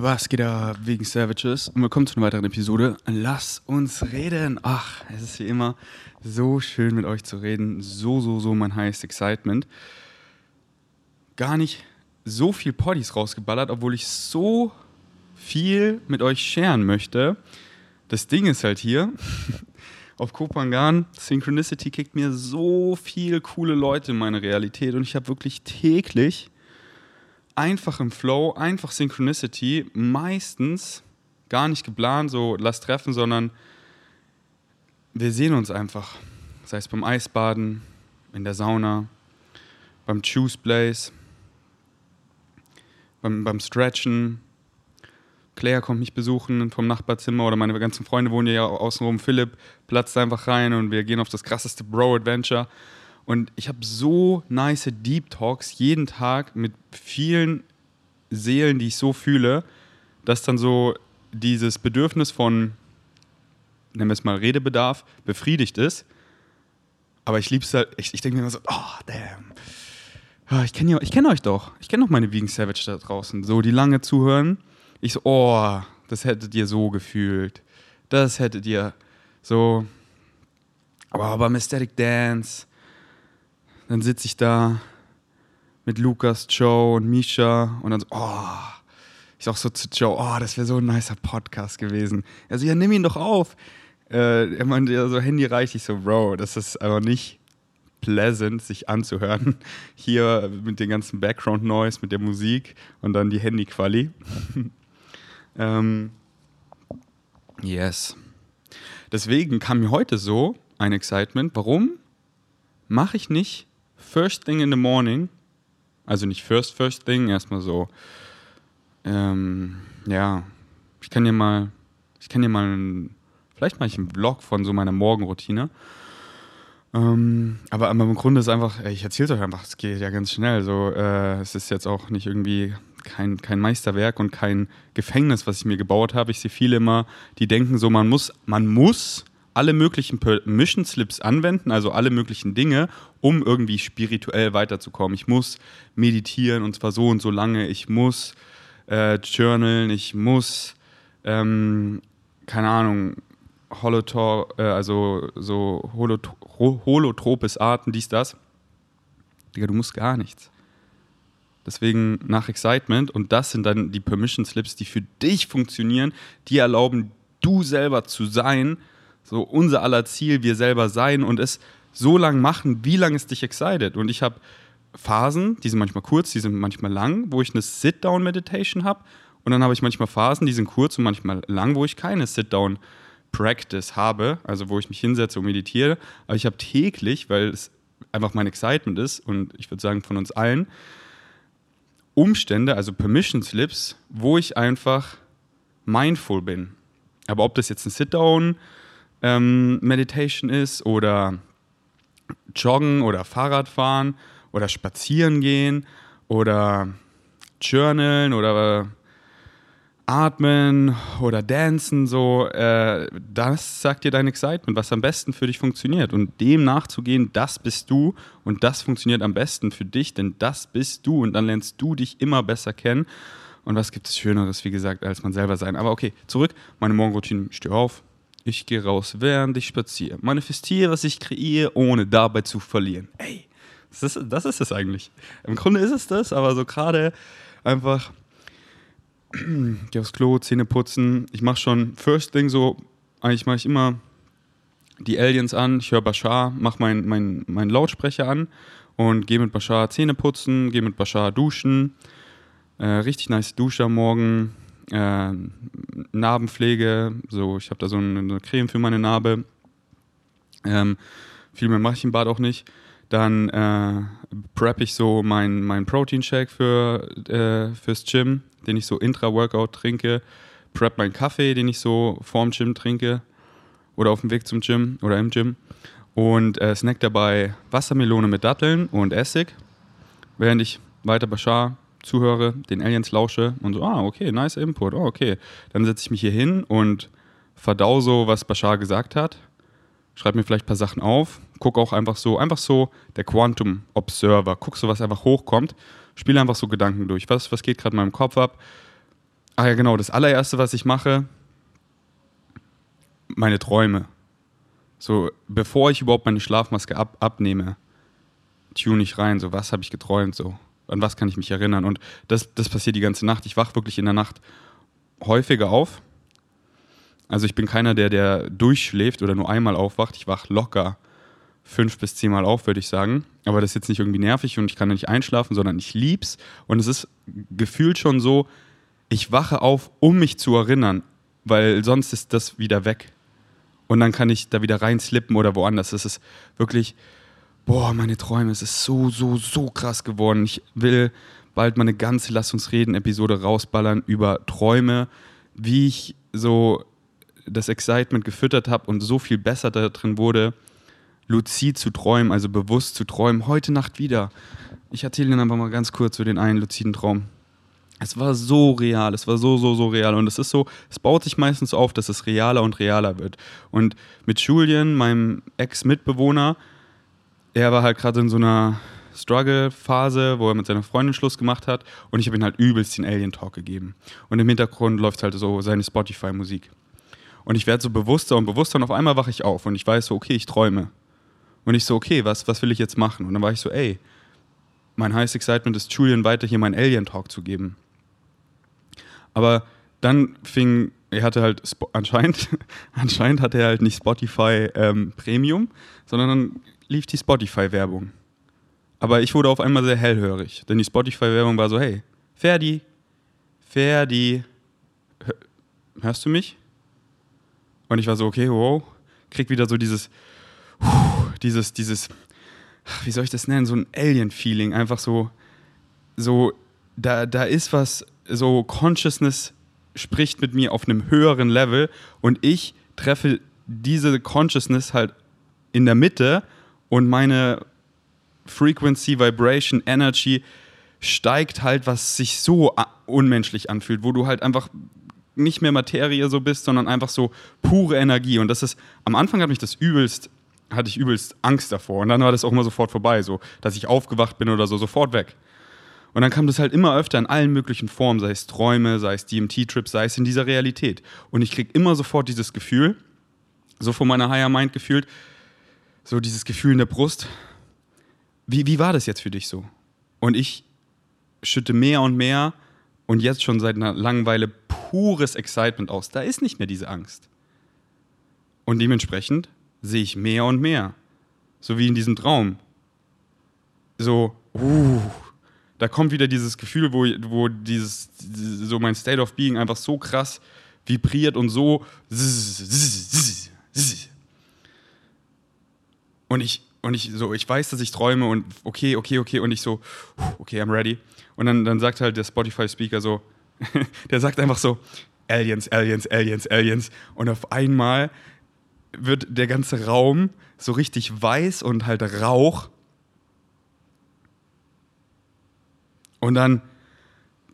Was geht da wegen Savages? Und willkommen zu einer weiteren Episode. Lass uns reden. Ach, es ist wie immer so schön mit euch zu reden. So, so, so mein highest excitement. Gar nicht so viel Poddies rausgeballert, obwohl ich so viel mit euch scheren möchte. Das Ding ist halt hier, auf Kopangan, Synchronicity kickt mir so viel coole Leute in meine Realität und ich habe wirklich täglich einfach im Flow, einfach Synchronicity, meistens gar nicht geplant, so lass treffen, sondern wir sehen uns einfach. Sei es beim Eisbaden, in der Sauna, beim Choose Place, beim, beim Stretchen. Claire kommt mich besuchen vom Nachbarzimmer oder meine ganzen Freunde wohnen ja außenrum. Philipp platzt einfach rein und wir gehen auf das krasseste Bro-Adventure. Und ich habe so nice Deep Talks jeden Tag mit vielen Seelen, die ich so fühle, dass dann so dieses Bedürfnis von, nennen wir es mal Redebedarf, befriedigt ist. Aber ich liebe es halt, ich, ich denke mir immer so, oh, damn. Ah, ich kenne kenn euch doch. Ich kenne doch meine Vegan Savage da draußen. So, die lange zuhören. Ich so, oh, das hättet ihr so gefühlt. Das hättet ihr so. Aber beim Aesthetic Dance, dann sitze ich da mit Lukas, Joe und Misha und dann so, oh, ich sag so zu Joe, oh, das wäre so ein nicer Podcast gewesen. Also ja, nimm ihn doch auf. Äh, er meinte ja so, Handy reicht. Ich so, Bro, das ist aber nicht pleasant, sich anzuhören. Hier mit dem ganzen Background-Noise, mit der Musik und dann die Handy-Quali. ähm, yes. Deswegen kam mir heute so ein Excitement. Warum mache ich nicht First Thing in the Morning, also nicht First First Thing, erstmal so, ähm, ja, ich kann dir mal, ich kann dir mal, einen, vielleicht mache ich einen Vlog von so meiner Morgenroutine. Ähm, aber, im Grunde ist einfach, ich erzähle euch einfach, es geht ja ganz schnell. So, äh, es ist jetzt auch nicht irgendwie kein, kein Meisterwerk und kein Gefängnis, was ich mir gebaut habe. Ich sehe viele immer, die denken so, man muss, man muss alle möglichen Permission Slips anwenden, also alle möglichen Dinge, um irgendwie spirituell weiterzukommen. Ich muss meditieren und zwar so und so lange. Ich muss äh, journalen, ich muss, ähm, keine Ahnung, Holotor, äh, also so Holot holotropes Arten, dies, das. Digga, du musst gar nichts. Deswegen nach Excitement und das sind dann die Permission Slips, die für dich funktionieren, die erlauben, du selber zu sein, so unser aller Ziel, wir selber sein und es so lang machen, wie lange es dich excited. Und ich habe Phasen, die sind manchmal kurz, die sind manchmal lang, wo ich eine Sit-Down-Meditation habe. Und dann habe ich manchmal Phasen, die sind kurz und manchmal lang, wo ich keine Sit-Down-Practice habe, also wo ich mich hinsetze und meditiere. Aber ich habe täglich, weil es einfach mein Excitement ist und ich würde sagen von uns allen, Umstände, also Permission Slips, wo ich einfach mindful bin. Aber ob das jetzt ein Sit-Down ähm, Meditation ist oder Joggen oder Fahrradfahren oder spazieren gehen oder journalen oder atmen oder dancen, so, äh, das sagt dir dein Excitement, was am besten für dich funktioniert. Und dem nachzugehen, das bist du und das funktioniert am besten für dich, denn das bist du und dann lernst du dich immer besser kennen. Und was gibt es Schöneres, wie gesagt, als man selber sein. Aber okay, zurück, meine Morgenroutine, ich stehe auf, ich gehe raus, während ich spaziere. Manifestiere, was ich kreiere, ohne dabei zu verlieren. Ey, das ist, das ist es eigentlich. Im Grunde ist es das, aber so gerade einfach geh aufs Klo, Zähne putzen. Ich mache schon First Thing so, eigentlich mache ich immer die Aliens an, ich höre Bashar, mache meinen mein, mein Lautsprecher an und gehe mit Bashar Zähne putzen, gehe mit Bashar duschen. Äh, richtig nice Dusche am Morgen, äh, Narbenpflege, so ich habe da so eine, eine, Creme für meine Narbe. Ähm, viel mehr mache ich im Bad auch nicht. Dann äh, prep ich so meinen mein Protein-Shake für, äh, fürs Gym, den ich so intra-Workout trinke. Prep meinen Kaffee, den ich so vorm Gym trinke oder auf dem Weg zum Gym oder im Gym. Und äh, snack dabei Wassermelone mit Datteln und Essig, während ich weiter Bashar zuhöre, den Aliens lausche und so, ah, okay, nice Input, oh, okay. Dann setze ich mich hier hin und verdau so, was Bashar gesagt hat, schreibe mir vielleicht ein paar Sachen auf, gucke auch einfach so, einfach so der Quantum Observer, guck so, was einfach hochkommt, spiele einfach so Gedanken durch. Was, was geht gerade in meinem Kopf ab? Ah ja, genau. Das allererste, was ich mache, meine Träume. So, bevor ich überhaupt meine Schlafmaske ab, abnehme, tune ich rein, so was habe ich geträumt, so an was kann ich mich erinnern. Und das, das passiert die ganze Nacht. Ich wache wirklich in der Nacht häufiger auf. Also ich bin keiner, der, der durchschläft oder nur einmal aufwacht. Ich wache locker fünf bis zehnmal auf, würde ich sagen. Aber das ist jetzt nicht irgendwie nervig und ich kann nicht einschlafen, sondern ich lieb's. Und es ist gefühlt schon so, ich wache auf, um mich zu erinnern, weil sonst ist das wieder weg. Und dann kann ich da wieder reinslippen oder woanders. Das ist wirklich, boah, meine Träume, es ist so, so, so krass geworden. Ich will bald mal eine ganze Lass uns reden Episode rausballern über Träume, wie ich so das Excitement gefüttert habe und so viel besser da drin wurde, luzid zu träumen, also bewusst zu träumen. Heute Nacht wieder. Ich erzähle Ihnen einfach mal ganz kurz für den einen luziden Traum. Es war so real, es war so, so, so real. Und es ist so, es baut sich meistens auf, dass es realer und realer wird. Und mit Julian, meinem Ex-Mitbewohner, er war halt gerade in so einer Struggle-Phase, wo er mit seiner Freundin Schluss gemacht hat und ich habe ihm halt übelst den Alien-Talk gegeben. Und im Hintergrund läuft halt so seine Spotify-Musik. Und ich werde so bewusster und bewusster und auf einmal wache ich auf und ich weiß so, okay, ich träume. Und ich so, okay, was, was will ich jetzt machen? Und dann war ich so, ey, mein heißes Excitement ist, Julian weiter hier meinen Alien-Talk zu geben. Aber dann fing, er hatte halt, anscheinend, anscheinend hatte er halt nicht Spotify ähm, Premium, sondern dann lief die Spotify-Werbung. Aber ich wurde auf einmal sehr hellhörig, denn die Spotify-Werbung war so, hey, Ferdi, Ferdi, hörst du mich? Und ich war so, okay, wow, krieg wieder so dieses, dieses, dieses, wie soll ich das nennen, so ein Alien-Feeling, einfach so, so, da, da ist was, so Consciousness spricht mit mir auf einem höheren Level und ich treffe diese Consciousness halt in der Mitte und meine Frequency, Vibration, Energy steigt halt, was sich so unmenschlich anfühlt, wo du halt einfach nicht mehr Materie so bist, sondern einfach so pure Energie. Und das ist, am Anfang hat mich das übelst, hatte ich übelst Angst davor. Und dann war das auch immer sofort vorbei, so, dass ich aufgewacht bin oder so, sofort weg. Und dann kam das halt immer öfter in allen möglichen Formen, sei es Träume, sei es DMT-Trips, sei es in dieser Realität. Und ich kriege immer sofort dieses Gefühl, so von meiner Higher Mind gefühlt, so dieses Gefühl in der Brust. Wie, wie war das jetzt für dich so? Und ich schütte mehr und mehr und jetzt schon seit einer langen Weile pures Excitement aus. Da ist nicht mehr diese Angst. Und dementsprechend sehe ich mehr und mehr. So wie in diesem Traum. So, uh, da kommt wieder dieses Gefühl, wo, wo dieses, so mein State of Being einfach so krass vibriert und so und ich, und ich so, ich weiß, dass ich träume und okay, okay, okay. Und ich so, okay, I'm ready. Und dann, dann sagt halt der Spotify-Speaker so, der sagt einfach so, Aliens, Aliens, Aliens, Aliens. Und auf einmal wird der ganze Raum so richtig weiß und halt Rauch. Und dann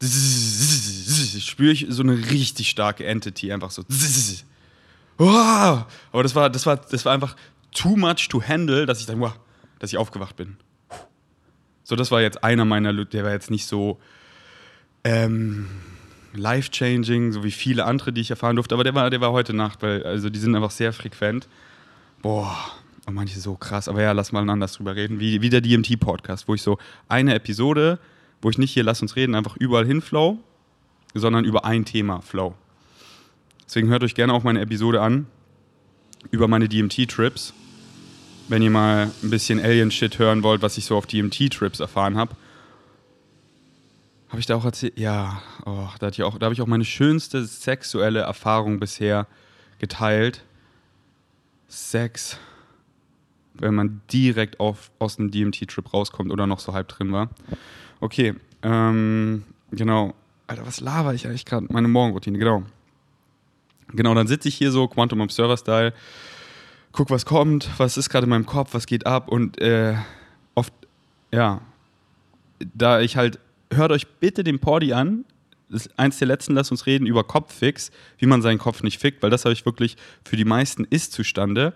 spüre ich so eine richtig starke Entity, einfach so. Aber das war, das war, das war einfach too much to handle, dass ich dann, wow, dass ich aufgewacht bin. So, das war jetzt einer meiner, der war jetzt nicht so ähm, life-changing, so wie viele andere, die ich erfahren durfte, aber der war, der war heute Nacht, weil, also die sind einfach sehr frequent. Boah, und manche so krass, aber ja, lass mal anders drüber reden, wie, wie der DMT-Podcast, wo ich so eine Episode, wo ich nicht hier lass uns reden, einfach überall hin flow, sondern über ein Thema flow. Deswegen hört euch gerne auch meine Episode an über meine DMT-Trips wenn ihr mal ein bisschen Alien-Shit hören wollt, was ich so auf DMT-Trips erfahren habe. Habe ich da auch erzählt? Ja, oh, da, da habe ich auch meine schönste sexuelle Erfahrung bisher geteilt. Sex, wenn man direkt auf, aus einem DMT-Trip rauskommt oder noch so halb drin war. Okay, ähm, genau. Alter, was laber ich eigentlich gerade? Meine Morgenroutine, genau. Genau, dann sitze ich hier so, Quantum Observer-Style, guck, was kommt, was ist gerade in meinem Kopf, was geht ab und äh, oft, ja, da ich halt, hört euch bitte den Porti an, das ist eins der letzten, lasst uns reden über Kopffix, wie man seinen Kopf nicht fickt, weil das habe ich wirklich für die meisten Ist-Zustande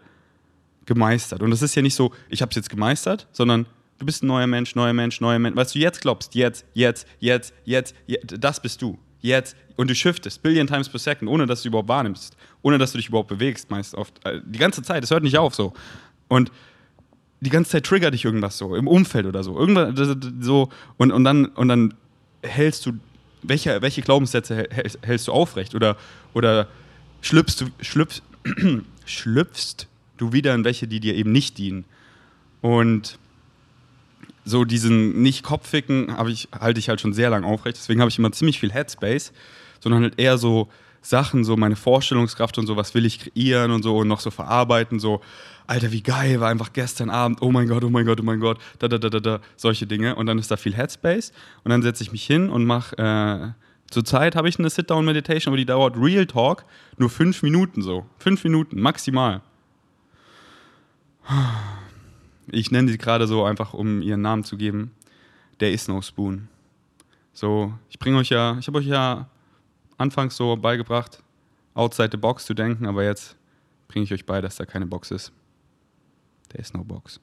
gemeistert. Und das ist ja nicht so, ich habe es jetzt gemeistert, sondern du bist ein neuer Mensch, neuer Mensch, neuer Mensch. Was du jetzt glaubst, jetzt, jetzt, jetzt, jetzt, jetzt das bist du. Jetzt. Und du shiftest, Billion times per second, ohne dass du überhaupt wahrnimmst. Ohne dass du dich überhaupt bewegst, meist oft. Äh, die ganze Zeit, es hört nicht auf so. Und die ganze Zeit triggert dich irgendwas so, im Umfeld oder so. Irgendwas so, und, und, dann, und dann hältst du, welche, welche Glaubenssätze hältst, hältst du aufrecht? Oder, oder schlüpfst du, schlüpfst, schlüpfst du wieder in welche, die dir eben nicht dienen? Und so diesen nicht kopfigen ich, halte ich halt schon sehr lange aufrecht. Deswegen habe ich immer ziemlich viel Headspace, sondern halt eher so Sachen, so meine Vorstellungskraft und so, was will ich kreieren und so und noch so verarbeiten, so, Alter, wie geil war einfach gestern Abend, oh mein Gott, oh mein Gott, oh mein Gott, da, da, da, da, da, solche Dinge. Und dann ist da viel Headspace und dann setze ich mich hin und mache, äh, zurzeit habe ich eine Sit-Down-Meditation, aber die dauert Real Talk nur fünf Minuten so. Fünf Minuten, maximal. Ich nenne sie gerade so einfach, um ihren Namen zu geben. Der ist no Spoon. So, ich bringe euch ja, ich habe euch ja anfangs so beigebracht, outside the box zu denken, aber jetzt bringe ich euch bei, dass da keine Box ist. Der ist no box.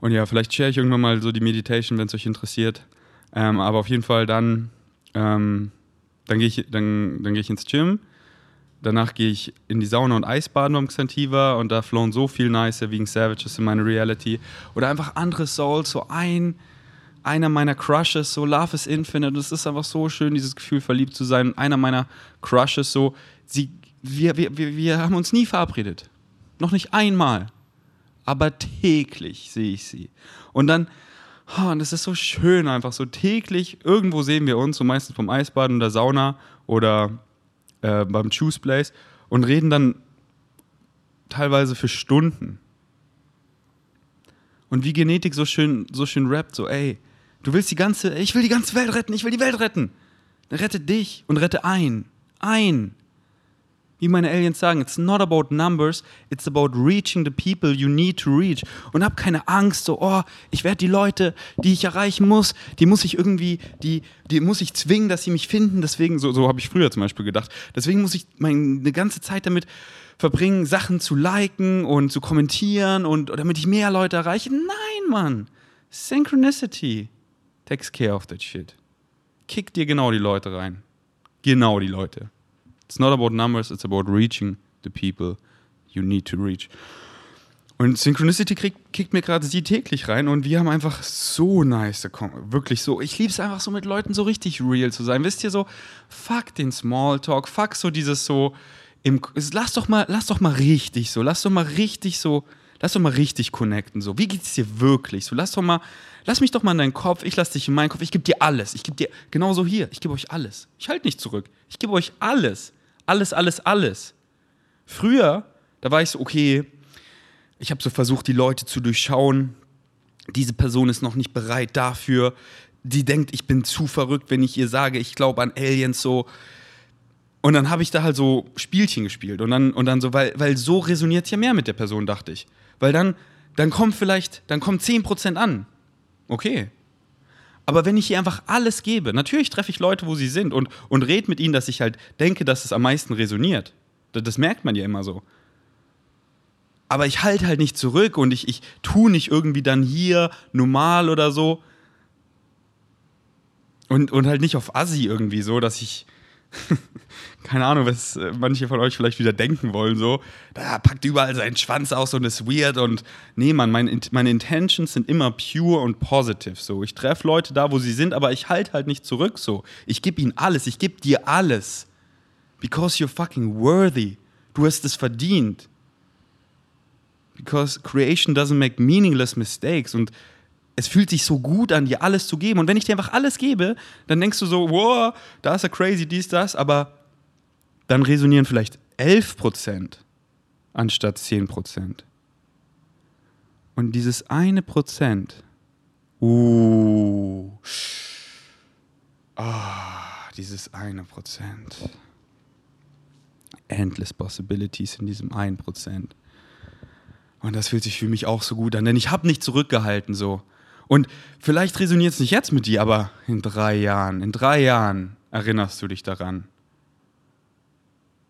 Und ja, vielleicht share ich irgendwann mal so die Meditation, wenn es euch interessiert. Ähm, aber auf jeden Fall dann, ähm, dann gehe ich, dann, dann geh ich ins Gym Danach gehe ich in die Sauna und Eisbaden um Xantiva und da flown so viel nice wegen Savages in meine Reality. Oder einfach andere Souls, so ein, einer meiner Crushes, so Love is Infinite. Und es ist einfach so schön, dieses Gefühl, verliebt zu sein. Einer meiner Crushes, so, sie, wir, wir, wir, wir haben uns nie verabredet. Noch nicht einmal. Aber täglich sehe ich sie. Und dann, oh, und es ist so schön, einfach so täglich, irgendwo sehen wir uns, so meistens vom Eisbaden oder Sauna oder äh, beim Choose Place und reden dann teilweise für Stunden. Und wie Genetik so schön, so schön rappt, so, ey, du willst die ganze, ich will die ganze Welt retten, ich will die Welt retten. Rette dich und rette ein. Ein wie meine Aliens sagen, it's not about numbers, it's about reaching the people you need to reach. Und hab keine Angst, so, oh, ich werde die Leute, die ich erreichen muss, die muss ich irgendwie, die, die muss ich zwingen, dass sie mich finden. Deswegen, so, so habe ich früher zum Beispiel gedacht, deswegen muss ich meine ganze Zeit damit verbringen, Sachen zu liken und zu kommentieren und damit ich mehr Leute erreiche. Nein, Mann. Synchronicity takes care of that shit. Kick dir genau die Leute rein. Genau die Leute. It's not about numbers, it's about reaching the people you need to reach. Und Synchronicity kriegt, kickt mir gerade sie täglich rein und wir haben einfach so nice, wirklich so. Ich liebe es einfach so mit Leuten so richtig real zu sein. Wisst ihr so, fuck den Smalltalk, fuck so dieses so, im, lass doch mal, lass doch mal richtig so, lass doch mal richtig so, lass doch mal richtig connecten so. Wie geht's dir wirklich? So, lass doch mal, lass mich doch mal in deinen Kopf, ich lass dich in meinen Kopf, ich gebe dir alles. Ich gebe dir, genauso hier, ich gebe euch alles. Ich halte nicht zurück. Ich gebe euch alles. Alles, alles, alles. Früher, da war ich so, okay, ich habe so versucht, die Leute zu durchschauen. Diese Person ist noch nicht bereit dafür. Die denkt, ich bin zu verrückt, wenn ich ihr sage, ich glaube an Aliens so. Und dann habe ich da halt so Spielchen gespielt. Und dann, und dann so, weil, weil so resoniert es ja mehr mit der Person, dachte ich. Weil dann, dann kommt vielleicht, dann kommt 10% an. Okay, aber wenn ich ihr einfach alles gebe, natürlich treffe ich Leute, wo sie sind und, und rede mit ihnen, dass ich halt denke, dass es am meisten resoniert. Das, das merkt man ja immer so. Aber ich halte halt nicht zurück und ich, ich tue nicht irgendwie dann hier normal oder so. Und, und halt nicht auf Assi irgendwie so, dass ich, keine Ahnung, was äh, manche von euch vielleicht wieder denken wollen, so, da packt überall seinen Schwanz aus und ist weird und nee, Mann, meine, meine Intentions sind immer pure und positive, so. Ich treffe Leute da, wo sie sind, aber ich halte halt nicht zurück, so. Ich gebe ihnen alles, ich gebe dir alles. Because you're fucking worthy. Du hast es verdient. Because creation doesn't make meaningless mistakes und es fühlt sich so gut an, dir alles zu geben. Und wenn ich dir einfach alles gebe, dann denkst du so, wow, da ist er crazy, dies, das, aber dann resonieren vielleicht 11% anstatt 10%. Und dieses eine Prozent, uh, ah, dieses eine Prozent. Endless Possibilities in diesem einen Prozent. Und das fühlt sich für mich auch so gut an, denn ich habe nicht zurückgehalten so. Und vielleicht resoniert es nicht jetzt mit dir, aber in drei Jahren, in drei Jahren erinnerst du dich daran.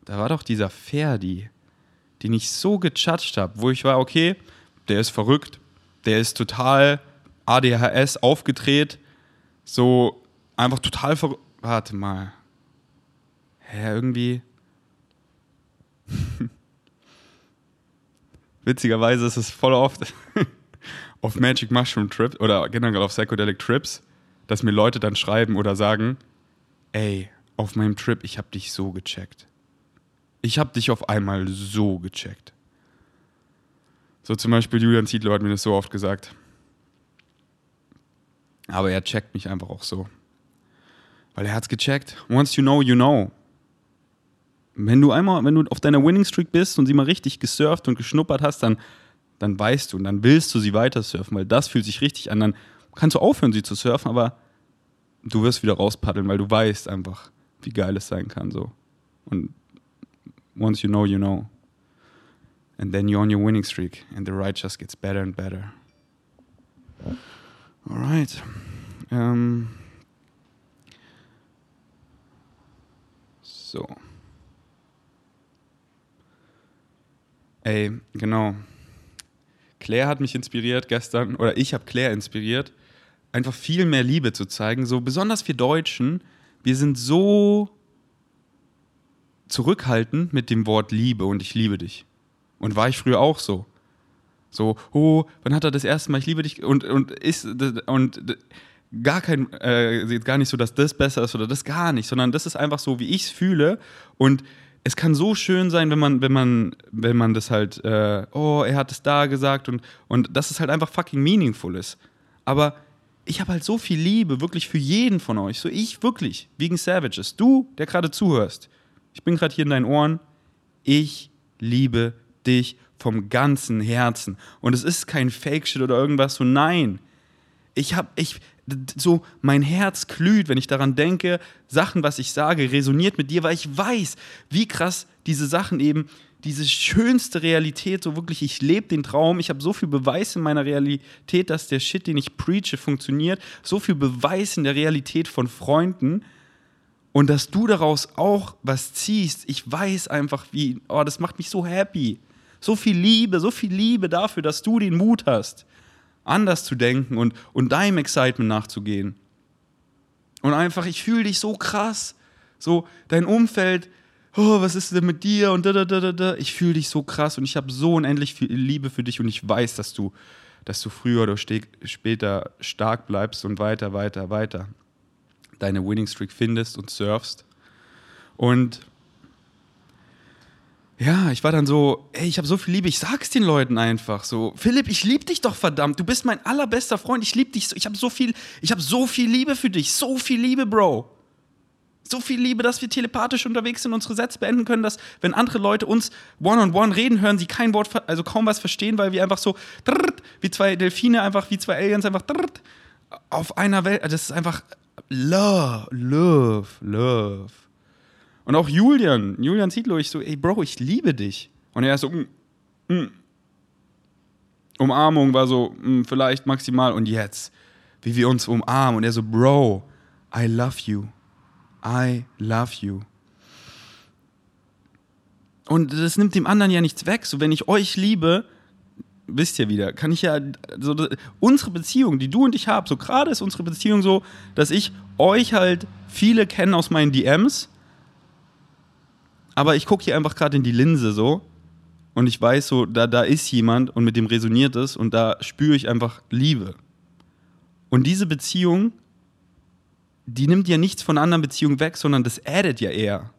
Da war doch dieser Ferdi, den ich so gechatscht habe, wo ich war, okay, der ist verrückt, der ist total ADHS aufgedreht, so einfach total ver warte mal. Hä, irgendwie. Witzigerweise ist es voll oft auf Magic Mushroom Trips oder generell auf Psychedelic Trips, dass mir Leute dann schreiben oder sagen, ey, auf meinem Trip, ich hab dich so gecheckt. Ich hab dich auf einmal so gecheckt. So zum Beispiel Julian Ziedler hat mir das so oft gesagt. Aber er checkt mich einfach auch so. Weil er hat's gecheckt. Once you know, you know. Wenn du einmal, wenn du auf deiner Winning Streak bist und sie mal richtig gesurft und geschnuppert hast, dann, dann weißt du und dann willst du sie weiter surfen, weil das fühlt sich richtig an. Dann kannst du aufhören, sie zu surfen, aber du wirst wieder rauspaddeln, weil du weißt einfach, wie geil es sein kann. So. Und once you know, you know. And then you're on your winning streak and the ride just gets better and better. Alright. Ähm. So. Ey, genau. Claire hat mich inspiriert gestern, oder ich habe Claire inspiriert, einfach viel mehr Liebe zu zeigen. So besonders wir Deutschen, wir sind so zurückhaltend mit dem Wort Liebe und ich liebe dich. Und war ich früher auch so. So, oh, wann hat er das erste Mal, ich liebe dich und, und ist und gar kein, äh, gar nicht so, dass das besser ist oder das gar nicht, sondern das ist einfach so, wie ich es fühle und es kann so schön sein, wenn man, wenn man, wenn man das halt, äh, oh, er hat es da gesagt und, und dass es halt einfach fucking meaningful ist. Aber ich habe halt so viel Liebe, wirklich für jeden von euch. So ich wirklich, wegen Savages. Du, der gerade zuhörst. Ich bin gerade hier in deinen Ohren. Ich liebe dich vom ganzen Herzen. Und es ist kein Fake-Shit oder irgendwas so. Nein. Ich habe, ich, so mein Herz glüht, wenn ich daran denke, Sachen, was ich sage, resoniert mit dir, weil ich weiß, wie krass diese Sachen eben, diese schönste Realität, so wirklich, ich lebe den Traum, ich habe so viel Beweis in meiner Realität, dass der Shit, den ich preache, funktioniert, so viel Beweis in der Realität von Freunden und dass du daraus auch was ziehst, ich weiß einfach, wie, oh, das macht mich so happy. So viel Liebe, so viel Liebe dafür, dass du den Mut hast anders zu denken und, und deinem Excitement nachzugehen. Und einfach, ich fühle dich so krass. So, dein Umfeld, oh, was ist denn mit dir? Und da, da, da, da. Ich fühle dich so krass und ich habe so unendlich viel Liebe für dich und ich weiß, dass du, dass du früher oder später stark bleibst und weiter, weiter, weiter deine Winning Streak findest und surfst. Und ja, ich war dann so, ey, ich habe so viel Liebe, ich sag's den Leuten einfach so. Philipp, ich liebe dich doch verdammt, du bist mein allerbester Freund, ich liebe dich, so, ich habe so viel, ich habe so viel Liebe für dich, so viel Liebe, Bro. So viel Liebe, dass wir telepathisch unterwegs sind, unsere Sätze beenden können, dass wenn andere Leute uns one-on-one -on -one reden hören, sie kein Wort, also kaum was verstehen, weil wir einfach so wie zwei Delfine, einfach wie zwei Aliens, einfach auf einer Welt, das ist einfach Love, Love, Love. Und auch Julian, Julian Zietlow, ich so, ey Bro, ich liebe dich. Und er ist so, mm, mm. Umarmung war so, mm, vielleicht maximal. Und jetzt, wie wir uns umarmen. Und er so, Bro, I love you. I love you. Und das nimmt dem anderen ja nichts weg. So, wenn ich euch liebe, wisst ihr wieder, kann ich ja, so, unsere Beziehung, die du und ich haben, so gerade ist unsere Beziehung so, dass ich euch halt viele kennen aus meinen DMs aber ich gucke hier einfach gerade in die Linse so und ich weiß so, da, da ist jemand und mit dem resoniert es und da spüre ich einfach Liebe. Und diese Beziehung, die nimmt ja nichts von anderen Beziehungen weg, sondern das addet ja eher.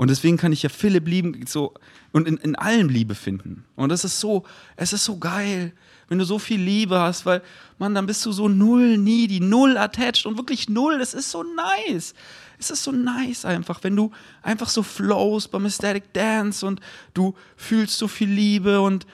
Und deswegen kann ich ja Philipp lieben so, und in, in allem Liebe finden. Und das ist so, es ist so geil, wenn du so viel Liebe hast, weil, man, dann bist du so null needy, null attached und wirklich null. Das ist so nice es ist so nice einfach, wenn du einfach so flowst beim Aesthetic Dance und du fühlst so viel Liebe und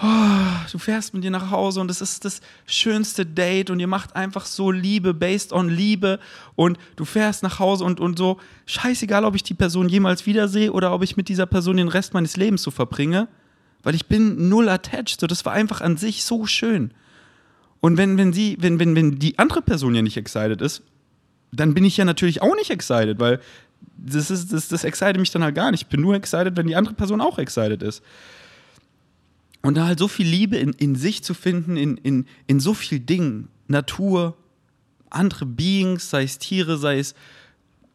oh, du fährst mit dir nach Hause und es ist das schönste Date und ihr macht einfach so Liebe based on Liebe und du fährst nach Hause und, und so, scheißegal, ob ich die Person jemals wiedersehe oder ob ich mit dieser Person den Rest meines Lebens so verbringe, weil ich bin null attached, so das war einfach an sich so schön. Und wenn, wenn sie, wenn, wenn, wenn die andere Person ja nicht excited ist, dann bin ich ja natürlich auch nicht excited, weil das, ist, das, das excited mich dann halt gar nicht. Ich bin nur excited, wenn die andere Person auch excited ist. Und da halt so viel Liebe in, in sich zu finden, in, in, in so viel Dingen, Natur, andere Beings, sei es Tiere, sei es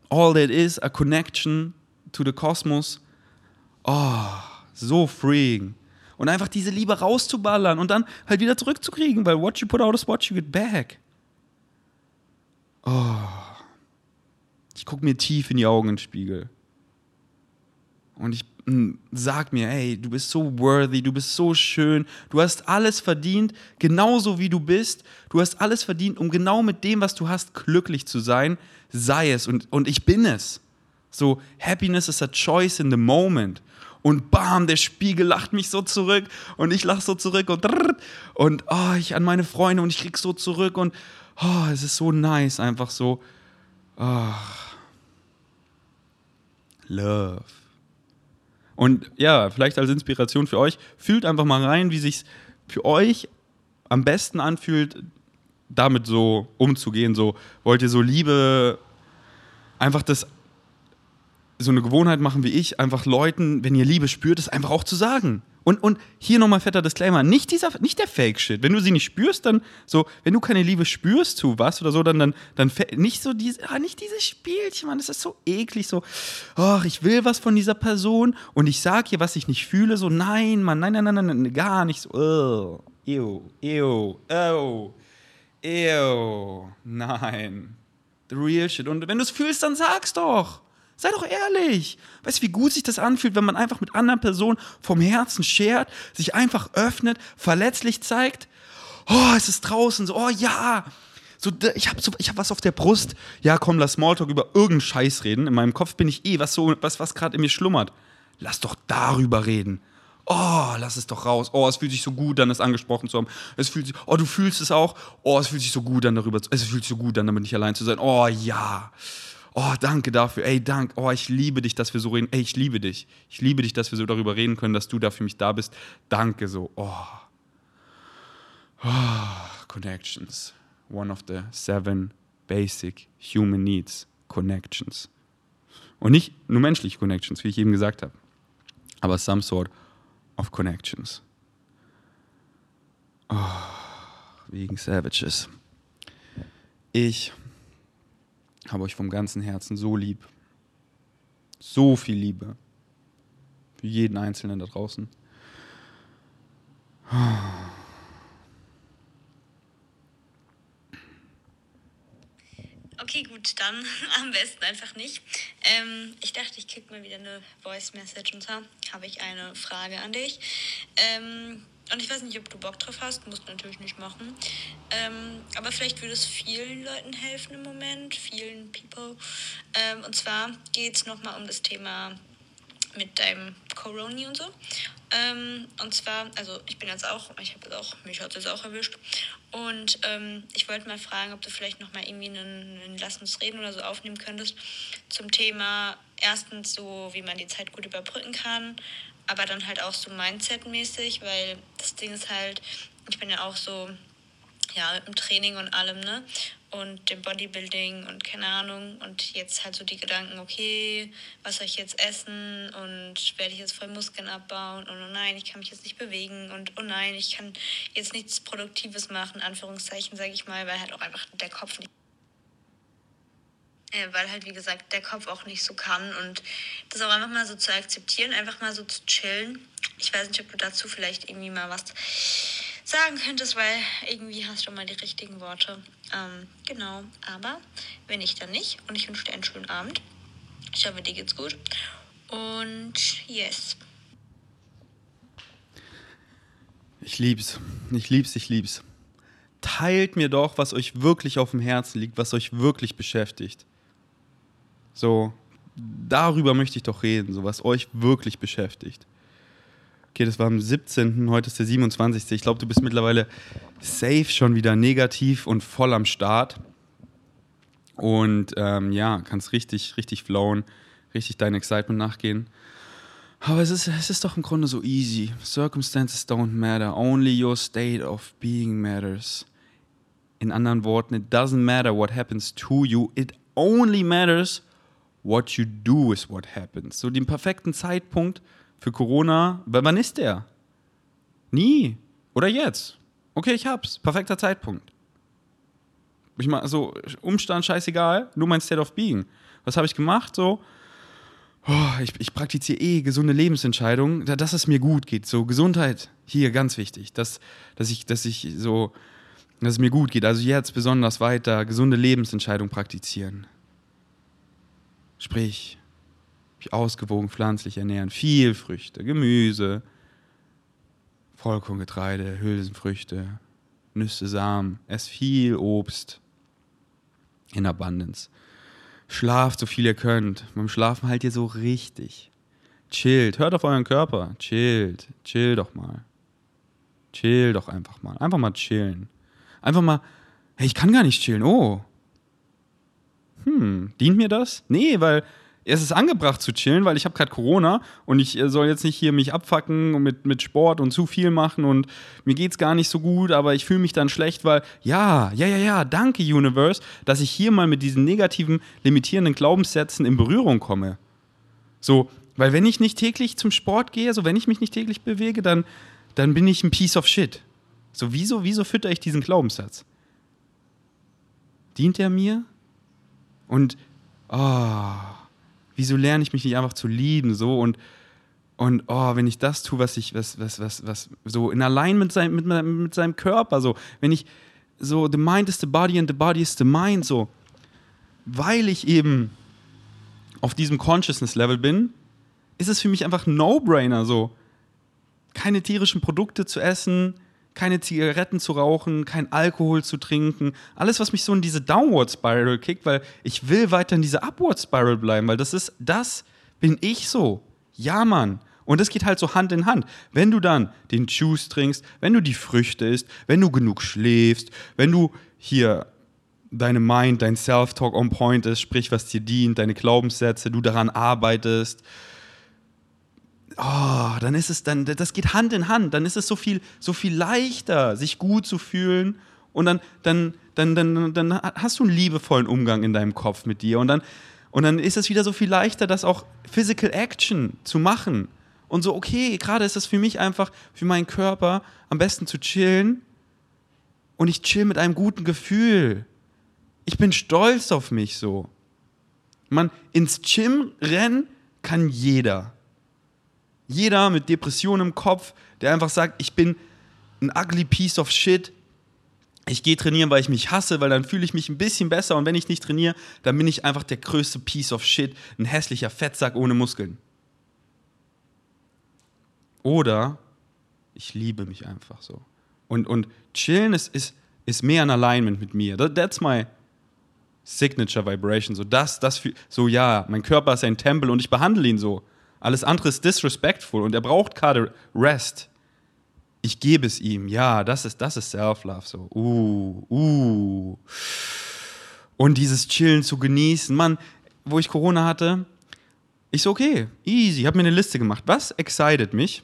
all that is a connection to the cosmos. Oh, so freeing. Und einfach diese Liebe rauszuballern und dann halt wieder zurückzukriegen, weil what you put out is what you get back. Oh. Ich gucke mir tief in die Augen ins Spiegel. Und ich sag mir, hey, du bist so worthy, du bist so schön, du hast alles verdient, genauso wie du bist. Du hast alles verdient, um genau mit dem, was du hast, glücklich zu sein. Sei es und, und ich bin es. So, Happiness is a choice in the moment. Und bam, der Spiegel lacht mich so zurück und ich lach so zurück und und oh, ich an meine Freunde und ich krieg so zurück und oh, es ist so nice, einfach so. Oh. Love. Und ja, vielleicht als Inspiration für euch, fühlt einfach mal rein, wie sich für euch am besten anfühlt, damit so umzugehen. So wollt ihr so Liebe, einfach das so eine Gewohnheit machen wie ich, einfach Leuten, wenn ihr Liebe spürt, es einfach auch zu sagen. Und, und hier nochmal fetter Disclaimer, nicht, dieser, nicht der Fake-Shit. Wenn du sie nicht spürst, dann so, wenn du keine Liebe spürst zu was oder so, dann, dann, dann nicht so diese, ah, nicht dieses Spielchen, Mann, das ist so eklig, so, ach, ich will was von dieser Person und ich sag ihr, was ich nicht fühle, so, nein, Mann, nein, nein, nein, nein, nein gar nicht so, oh, ew, ew, oh, ew, nein. The real shit. Und wenn du es fühlst, dann sag's doch. Sei doch ehrlich. Weißt du, wie gut sich das anfühlt, wenn man einfach mit anderen Personen vom Herzen schert, sich einfach öffnet, verletzlich zeigt? Oh, es ist draußen so, oh ja. So, ich habe so, hab was auf der Brust. Ja, komm, lass Smalltalk über irgendeinen Scheiß reden. In meinem Kopf bin ich eh, was so, was, was gerade in mir schlummert. Lass doch darüber reden. Oh, lass es doch raus. Oh, es fühlt sich so gut an, es angesprochen zu haben. Es fühlt sich, oh, du fühlst es auch. Oh, es fühlt sich so gut an, darüber zu, es fühlt sich so gut an, damit nicht allein zu sein. Oh, ja oh, danke dafür, ey, danke, oh, ich liebe dich, dass wir so reden, ey, ich liebe dich. Ich liebe dich, dass wir so darüber reden können, dass du da für mich da bist. Danke so, oh. oh. Connections. One of the seven basic human needs. Connections. Und nicht nur menschliche Connections, wie ich eben gesagt habe, aber some sort of connections. Oh, wegen Savages. Ich habe euch vom ganzen Herzen so lieb. So viel Liebe. Für jeden Einzelnen da draußen. Okay, gut, dann am besten einfach nicht. Ähm, ich dachte, ich krieg mal wieder eine Voice Message und zwar habe ich eine Frage an dich. Ähm, und ich weiß nicht, ob du Bock drauf hast, musst du natürlich nicht machen. Ähm, aber vielleicht würde es vielen Leuten helfen im Moment, vielen People. Ähm, und zwar geht es nochmal um das Thema mit deinem Coroni und so. Ähm, und zwar, also ich bin jetzt auch, ich habe jetzt auch, mich hat es jetzt auch erwischt. Und ähm, ich wollte mal fragen, ob du vielleicht nochmal irgendwie einen, einen Lass uns reden oder so aufnehmen könntest zum Thema erstens so, wie man die Zeit gut überbrücken kann aber dann halt auch so Mindset-mäßig, weil das Ding ist halt, ich bin ja auch so, ja, im Training und allem, ne? Und dem Bodybuilding und keine Ahnung. Und jetzt halt so die Gedanken, okay, was soll ich jetzt essen? Und werde ich jetzt voll Muskeln abbauen? Und oh nein, ich kann mich jetzt nicht bewegen. Und oh nein, ich kann jetzt nichts Produktives machen, Anführungszeichen, sage ich mal, weil halt auch einfach der Kopf nicht äh, weil halt, wie gesagt, der Kopf auch nicht so kann. Und das auch einfach mal so zu akzeptieren, einfach mal so zu chillen. Ich weiß nicht, ob du dazu vielleicht irgendwie mal was sagen könntest, weil irgendwie hast du mal die richtigen Worte. Ähm, genau, aber wenn nicht, dann nicht. Und ich wünsche dir einen schönen Abend. Ich hoffe, dir geht's gut. Und yes. Ich lieb's. Ich lieb's, ich lieb's. Teilt mir doch, was euch wirklich auf dem Herzen liegt, was euch wirklich beschäftigt. So, darüber möchte ich doch reden, so was euch wirklich beschäftigt. Okay, das war am 17., heute ist der 27. Ich glaube, du bist mittlerweile safe schon wieder negativ und voll am Start. Und ähm, ja, kannst richtig, richtig flowen, richtig dein Excitement nachgehen. Aber es ist, es ist doch im Grunde so easy. Circumstances don't matter. Only your state of being matters. In anderen Worten, it doesn't matter what happens to you. It only matters what you do is what happens. So den perfekten Zeitpunkt für Corona, weil wann ist der? Nie. Oder jetzt. Okay, ich hab's. Perfekter Zeitpunkt. Ich meine, so, Umstand scheißegal, nur mein State of Being. Was habe ich gemacht? So, oh, ich, ich praktiziere eh gesunde Lebensentscheidungen, dass es mir gut geht. So, Gesundheit, hier ganz wichtig, dass, dass, ich, dass ich so, dass es mir gut geht. Also jetzt besonders weiter gesunde Lebensentscheidungen praktizieren. Sprich, mich ausgewogen pflanzlich ernähren, viel Früchte, Gemüse, Vollkorngetreide, Hülsenfrüchte, Nüsse, Samen, ess viel Obst in Abundance. Schlaft so viel ihr könnt. Beim Schlafen halt ihr so richtig. Chillt, hört auf euren Körper. Chillt, chill doch mal. Chill doch einfach mal. Einfach mal chillen. Einfach mal, hey, ich kann gar nicht chillen. Oh. Hm, dient mir das? Nee, weil es ist angebracht zu chillen, weil ich habe gerade Corona und ich äh, soll jetzt nicht hier mich abfacken mit, mit Sport und zu viel machen und mir geht es gar nicht so gut, aber ich fühle mich dann schlecht, weil ja, ja, ja, ja, danke Universe, dass ich hier mal mit diesen negativen, limitierenden Glaubenssätzen in Berührung komme. So, weil wenn ich nicht täglich zum Sport gehe, so wenn ich mich nicht täglich bewege, dann, dann bin ich ein Piece of Shit. So, wieso, wieso fütter ich diesen Glaubenssatz? Dient er mir? Und, oh, wieso lerne ich mich nicht einfach zu lieben so? Und und oh, wenn ich das tue, was ich, was, was, was, was, so in allein mit, sein, mit, mit seinem Körper, so, wenn ich so, the mind is the body and the body is the mind, so, weil ich eben auf diesem Consciousness-Level bin, ist es für mich einfach ein No-Brainer, so, keine tierischen Produkte zu essen, keine Zigaretten zu rauchen, kein Alkohol zu trinken. Alles, was mich so in diese Downward Spiral kickt, weil ich will weiter in dieser Upward Spiral bleiben, weil das ist, das bin ich so. Ja, Mann. Und das geht halt so Hand in Hand. Wenn du dann den Juice trinkst, wenn du die Früchte isst, wenn du genug schläfst, wenn du hier deine Mind, dein Self-Talk on point ist, sprich, was dir dient, deine Glaubenssätze, du daran arbeitest, oh, dann ist es dann, das geht Hand in Hand, dann ist es so viel, so viel leichter, sich gut zu fühlen und dann, dann, dann, dann, dann hast du einen liebevollen Umgang in deinem Kopf mit dir und dann, und dann ist es wieder so viel leichter, das auch Physical Action zu machen. Und so, okay, gerade ist es für mich einfach, für meinen Körper am besten zu chillen und ich chill mit einem guten Gefühl. Ich bin stolz auf mich so. Man, ins Gym rennen kann jeder. Jeder mit Depressionen im Kopf, der einfach sagt, ich bin ein ugly piece of shit. Ich gehe trainieren, weil ich mich hasse, weil dann fühle ich mich ein bisschen besser und wenn ich nicht trainiere, dann bin ich einfach der größte piece of shit, ein hässlicher Fettsack ohne Muskeln. Oder ich liebe mich einfach so. Und, und chillen ist, ist, ist mehr in Alignment mit mir. That's my signature vibration. So, das, das, so ja, mein Körper ist ein Tempel und ich behandle ihn so. Alles andere ist disrespectful und er braucht gerade Rest. Ich gebe es ihm. Ja, das ist, das ist Self-Love. So, uh, uh. Und dieses Chillen zu genießen. Mann, wo ich Corona hatte, ich so, okay, easy. Ich habe mir eine Liste gemacht. Was excited mich?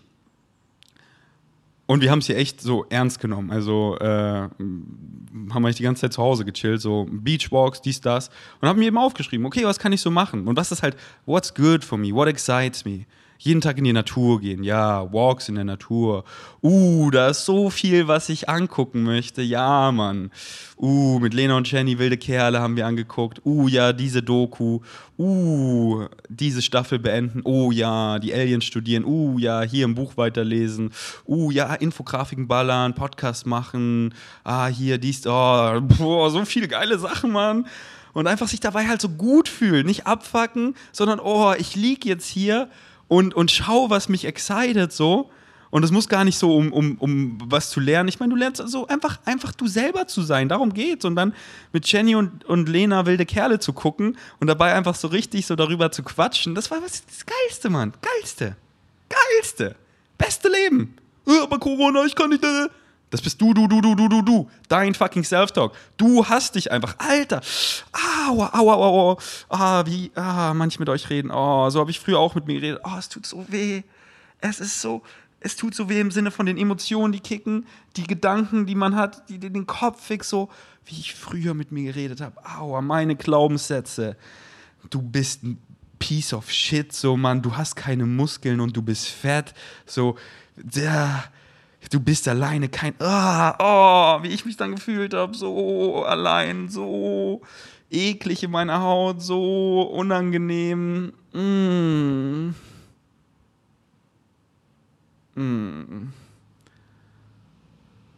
Und wir haben es hier echt so ernst genommen. Also äh, haben wir die ganze Zeit zu Hause gechillt, so Beachwalks, dies, das. Und haben mir eben aufgeschrieben, okay, was kann ich so machen? Und was ist halt, what's good for me? What excites me? Jeden Tag in die Natur gehen, ja, Walks in der Natur. Uh, da ist so viel, was ich angucken möchte. Ja, Mann. Uh, mit Lena und Jenny wilde Kerle haben wir angeguckt. Uh, ja, diese Doku. Uh, diese Staffel beenden. Oh ja, die Aliens studieren. Uh, ja, hier im Buch weiterlesen. Uh, ja, Infografiken ballern, Podcast machen. Ah, hier dies, oh, boah, so viele geile Sachen, Mann und einfach sich dabei halt so gut fühlen, nicht abfacken, sondern oh, ich lieg jetzt hier und, und schau, was mich excited so. Und es muss gar nicht so, um, um, um was zu lernen. Ich meine, du lernst so einfach, einfach du selber zu sein. Darum geht's. Und dann mit Jenny und, und Lena wilde Kerle zu gucken und dabei einfach so richtig so darüber zu quatschen. Das war was, das Geilste, Mann. Geilste. Geilste. Beste Leben. Äh, aber Corona, ich kann nicht. Äh. Das bist du, du, du, du, du, du, du. Dein fucking Self-Talk. Du hast dich einfach. Alter. Aua, aua, aua, aua. Ah, wie, ah, manche mit euch reden. Oh, so habe ich früher auch mit mir geredet. Oh, es tut so weh. Es ist so, es tut so weh im Sinne von den Emotionen, die kicken, die Gedanken, die man hat, die, den Kopf fix so, wie ich früher mit mir geredet habe. Aua, meine Glaubenssätze. Du bist ein Piece of Shit, so, Mann. Du hast keine Muskeln und du bist fett. So, der du bist alleine, kein, oh, oh, wie ich mich dann gefühlt habe, so allein, so eklig in meiner Haut, so unangenehm. Mm. Mm.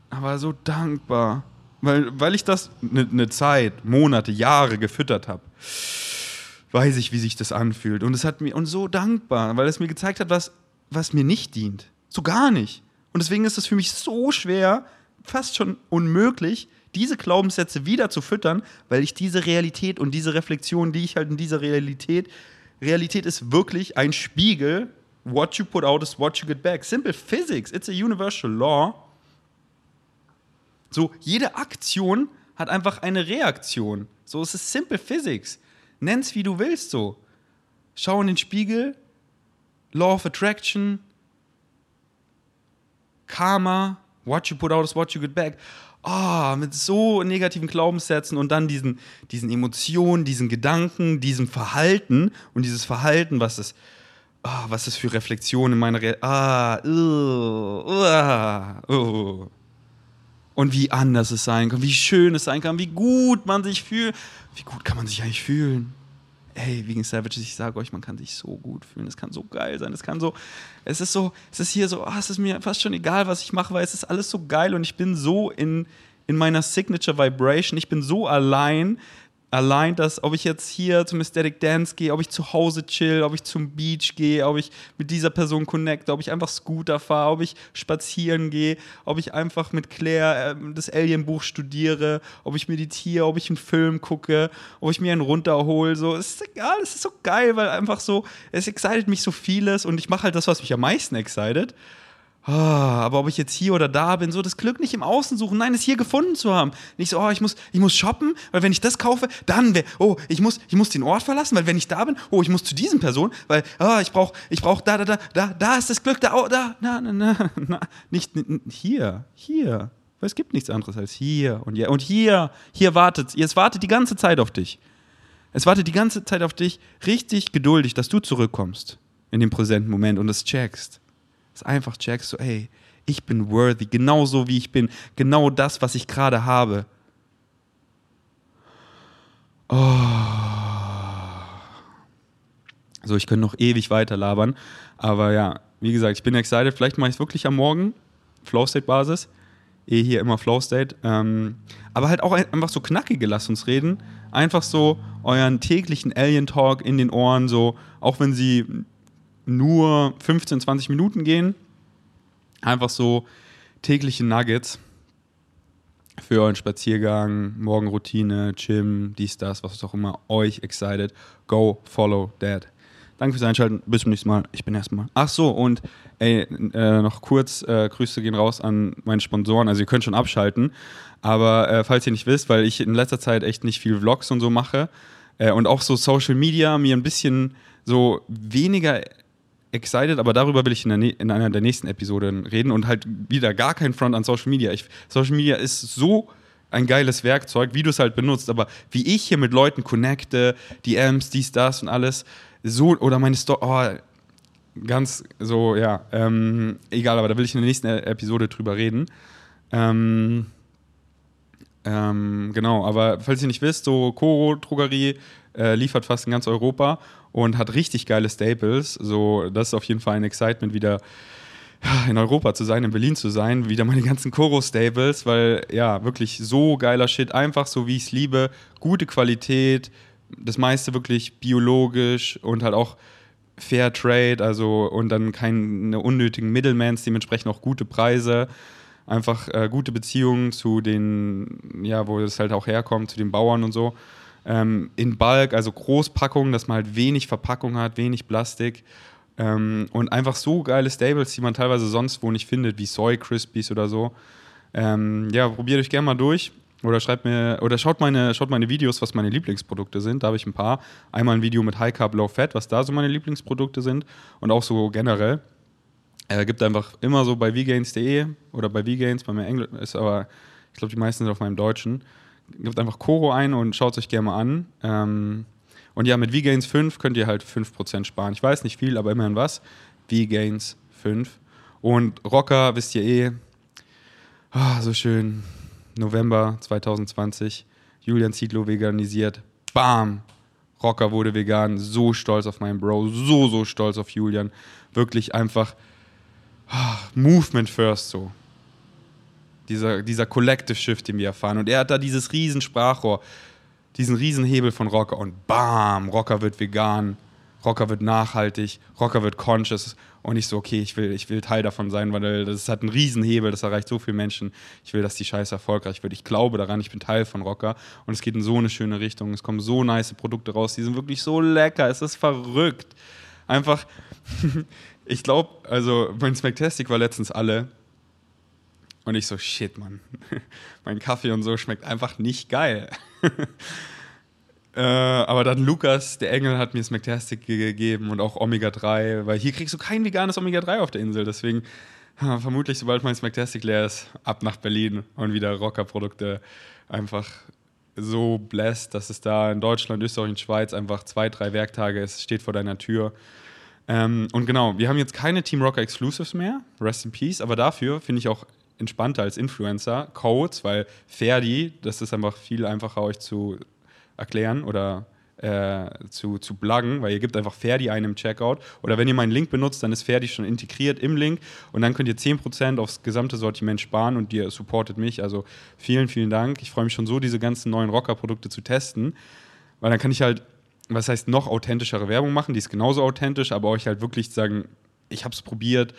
Aber so dankbar. Weil, weil ich das eine ne Zeit, Monate, Jahre gefüttert habe, weiß ich, wie sich das anfühlt. Und es hat mir, und so dankbar, weil es mir gezeigt hat, was, was mir nicht dient. So gar nicht. Und deswegen ist es für mich so schwer, fast schon unmöglich, diese Glaubenssätze wieder zu füttern, weil ich diese Realität und diese Reflexion, die ich halt in dieser Realität, Realität ist wirklich ein Spiegel. What you put out is what you get back. Simple physics. It's a universal law. So, jede Aktion hat einfach eine Reaktion. So, es ist simple physics. Nenn's wie du willst so. Schau in den Spiegel. Law of Attraction. Karma. What you put out is what you get back oh, mit so negativen Glaubenssätzen und dann diesen, diesen Emotionen, diesen Gedanken, diesem Verhalten und dieses Verhalten, was es, oh, was es für Reflexionen in meiner Re ah, uh, uh, uh. und wie anders es sein kann, wie schön es sein kann, wie gut man sich fühlt. Wie gut kann man sich eigentlich fühlen? Ey, wegen Savages, ich sage euch, man kann sich so gut fühlen. Es kann so geil sein. Es kann so, es ist so, es ist hier so, oh, es ist mir fast schon egal, was ich mache, weil es ist alles so geil und ich bin so in, in meiner Signature Vibration. Ich bin so allein, allein, dass ob ich jetzt hier zum Aesthetic Dance gehe, ob ich zu Hause chill, ob ich zum Beach gehe, ob ich mit dieser Person connecte, ob ich einfach Scooter fahre, ob ich spazieren gehe, ob ich einfach mit Claire äh, das Alien-Buch studiere, ob ich meditiere, ob ich einen Film gucke, ob ich mir einen runterhole, so, es ist egal, es ist so geil, weil einfach so, es excited mich so vieles und ich mache halt das, was mich am meisten excited. Oh, aber ob ich jetzt hier oder da bin, so das Glück nicht im Außen suchen, nein, es hier gefunden zu haben. Nicht so, oh, ich muss, ich muss shoppen, weil wenn ich das kaufe, dann wäre, oh, ich muss, ich muss den Ort verlassen, weil wenn ich da bin, oh, ich muss zu diesen Personen, weil, oh, ich brauche, ich brauche da, da, da, da, da ist das Glück, da, oh, da, na, na, na, na, nicht, hier, hier. Weil es gibt nichts anderes als hier und hier und hier, hier wartet, es wartet die ganze Zeit auf dich. Es wartet die ganze Zeit auf dich, richtig geduldig, dass du zurückkommst in dem präsenten Moment und es checkst dass einfach checkst, so, ey, ich bin worthy, genau so wie ich bin, genau das, was ich gerade habe. Oh. So, ich könnte noch ewig weiter labern, aber ja, wie gesagt, ich bin excited. Vielleicht mache ich es wirklich am Morgen, Flow-State-Basis. Eh hier immer Flow-State. Ähm, aber halt auch einfach so knackige, lasst uns reden. Einfach so euren täglichen Alien-Talk in den Ohren, so, auch wenn sie nur 15, 20 Minuten gehen. Einfach so tägliche Nuggets für euren Spaziergang, Morgenroutine, Gym, dies, das, was auch immer euch excited. Go follow that. Danke fürs Einschalten. Bis zum nächsten Mal. Ich bin erstmal. Ach so, und ey, äh, noch kurz, äh, Grüße gehen raus an meine Sponsoren. Also ihr könnt schon abschalten. Aber äh, falls ihr nicht wisst, weil ich in letzter Zeit echt nicht viel Vlogs und so mache äh, und auch so Social Media mir ein bisschen so weniger excited, aber darüber will ich in, in, einer der nächsten Episoden reden und halt wieder gar kein Front an Social Media. Ich, Social Media ist so ein geiles Werkzeug, wie du es halt benutzt, aber wie ich hier mit Leuten connecte, Amps, dies, das und alles, so, oder meine Story, oh, ganz so, ja, ähm, egal, aber da will ich in der nächsten Episode drüber reden. Ähm, ähm, genau, aber falls ihr nicht wisst, so Koro Drogerie äh, liefert fast in ganz Europa und hat richtig geile Staples. So, das ist auf jeden Fall ein Excitement, wieder in Europa zu sein, in Berlin zu sein, wieder meine ganzen Koro-Staples, weil ja, wirklich so geiler Shit, einfach so wie ich es liebe, gute Qualität, das meiste wirklich biologisch und halt auch Fair Trade, also und dann keine unnötigen Middlemans, dementsprechend auch gute Preise, einfach äh, gute Beziehungen zu den, ja, wo es halt auch herkommt, zu den Bauern und so ähm, in Bulk, also Großpackungen, dass man halt wenig Verpackung hat, wenig Plastik. Ähm, und einfach so geile Stables, die man teilweise sonst wo nicht findet, wie Soy Crispies oder so. Ähm, ja, probiert euch gerne mal durch. Oder schreibt mir, oder schaut meine, schaut meine Videos, was meine Lieblingsprodukte sind. Da habe ich ein paar. Einmal ein Video mit High Carb, Low Fat, was da so meine Lieblingsprodukte sind. Und auch so generell. Äh, gibt einfach immer so bei vgains.de oder bei vgains, bei mir Englisch ist aber, ich glaube, die meisten sind auf meinem Deutschen gebt einfach Koro ein und schaut es euch gerne mal an. Ähm, und ja, mit VGains 5 könnt ihr halt 5% sparen. Ich weiß nicht viel, aber immerhin was. VGains 5. Und Rocker, wisst ihr eh, oh, so schön, November 2020, Julian Zietlow veganisiert. bam, Rocker wurde vegan, so stolz auf meinen Bro, so, so stolz auf Julian. Wirklich einfach ah, Movement first so. Dieser, dieser Collective Shift, den wir erfahren. Und er hat da dieses riesen Sprachrohr, diesen riesen Hebel von Rocker und bam, Rocker wird vegan, Rocker wird nachhaltig, Rocker wird conscious und ich so, okay, ich will, ich will Teil davon sein, weil das hat einen riesen Hebel, das erreicht so viele Menschen. Ich will, dass die Scheiße erfolgreich wird. Ich glaube daran, ich bin Teil von Rocker und es geht in so eine schöne Richtung. Es kommen so nice Produkte raus, die sind wirklich so lecker, es ist verrückt. Einfach, ich glaube, also mein Smacktastic war letztens alle und ich so, shit, Mann, mein Kaffee und so schmeckt einfach nicht geil. Äh, aber dann Lukas, der Engel, hat mir Smacktastic gegeben und auch Omega-3, weil hier kriegst du kein veganes Omega-3 auf der Insel. Deswegen vermutlich, sobald mein Smacktastic leer ist, ab nach Berlin und wieder Rocker-Produkte einfach so bläst, dass es da in Deutschland, Österreich und Schweiz einfach zwei, drei Werktage ist, steht vor deiner Tür. Ähm, und genau, wir haben jetzt keine Team Rocker Exclusives mehr, rest in peace, aber dafür finde ich auch entspannter als Influencer Codes, weil Ferdi, das ist einfach viel einfacher euch zu erklären oder äh, zu, zu bloggen, weil ihr gebt einfach Ferdi ein im Checkout. Oder wenn ihr meinen Link benutzt, dann ist Ferdi schon integriert im Link und dann könnt ihr 10% aufs gesamte Sortiment sparen und ihr supportet mich. Also vielen, vielen Dank. Ich freue mich schon so, diese ganzen neuen Rocker-Produkte zu testen, weil dann kann ich halt, was heißt, noch authentischere Werbung machen. Die ist genauso authentisch, aber euch halt wirklich sagen, ich habe es probiert,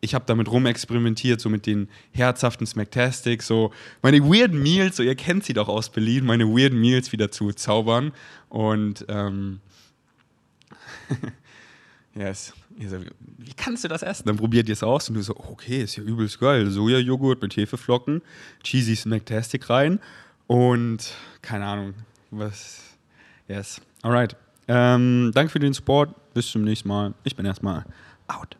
ich habe damit rumexperimentiert, so mit den herzhaften Smacktastics, so meine weirden Meals, so ihr kennt sie doch aus Berlin, meine weirden Meals wieder zu zaubern. Und ähm, yes. So, wie kannst du das essen? Dann probiert ihr es aus und du so, okay, ist ja übelst geil. Sojajoghurt mit Hefeflocken, cheesy Smacktastic rein und keine Ahnung, was. Yes. Alright. Ähm, danke für den Support. Bis zum nächsten Mal. Ich bin erstmal out.